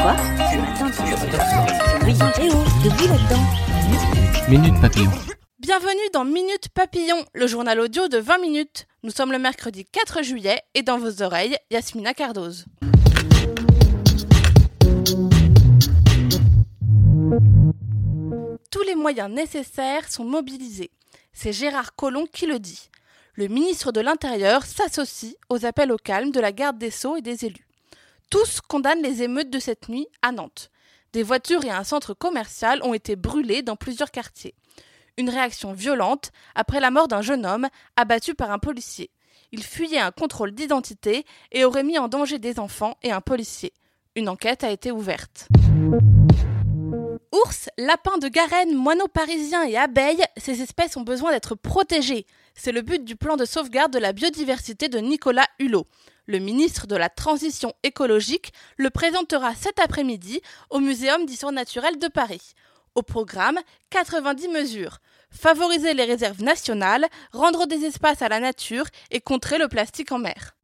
Quoi Ce matin, tu de là-dedans Minute Papillon. Bienvenue dans Minute Papillon, le journal audio de 20 minutes. Nous sommes le mercredi 4 juillet et dans vos oreilles, Yasmina Cardoz. Tous les moyens nécessaires sont mobilisés. C'est Gérard Collomb qui le dit. Le ministre de l'Intérieur s'associe aux appels au calme de la garde des Sceaux et des élus. Tous condamnent les émeutes de cette nuit à Nantes. Des voitures et un centre commercial ont été brûlés dans plusieurs quartiers. Une réaction violente après la mort d'un jeune homme abattu par un policier. Il fuyait un contrôle d'identité et aurait mis en danger des enfants et un policier. Une enquête a été ouverte. Ours, lapins de Garenne, moineaux parisiens et abeilles, ces espèces ont besoin d'être protégées. C'est le but du plan de sauvegarde de la biodiversité de Nicolas Hulot. Le ministre de la Transition écologique le présentera cet après-midi au Muséum d'histoire naturelle de Paris. Au programme, 90 mesures. Favoriser les réserves nationales, rendre des espaces à la nature et contrer le plastique en mer.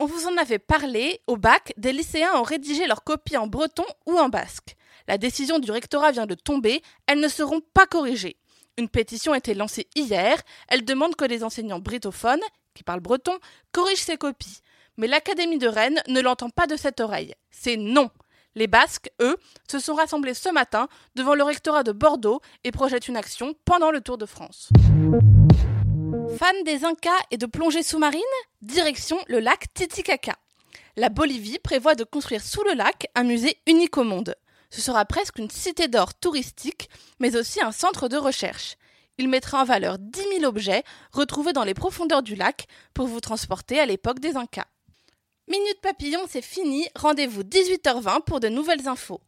On vous en avait parlé, au bac, des lycéens ont rédigé leurs copies en breton ou en basque. La décision du rectorat vient de tomber, elles ne seront pas corrigées. Une pétition a été lancée hier, elle demande que les enseignants britophones, qui parlent breton, corrigent ces copies. Mais l'Académie de Rennes ne l'entend pas de cette oreille. C'est non. Les Basques, eux, se sont rassemblés ce matin devant le rectorat de Bordeaux et projettent une action pendant le Tour de France. Fan des Incas et de plongée sous-marine Direction le lac Titicaca. La Bolivie prévoit de construire sous le lac un musée unique au monde. Ce sera presque une cité d'or touristique, mais aussi un centre de recherche. Il mettra en valeur 10 000 objets retrouvés dans les profondeurs du lac pour vous transporter à l'époque des Incas. Minute Papillon, c'est fini. Rendez-vous 18h20 pour de nouvelles infos.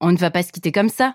On ne va pas se quitter comme ça.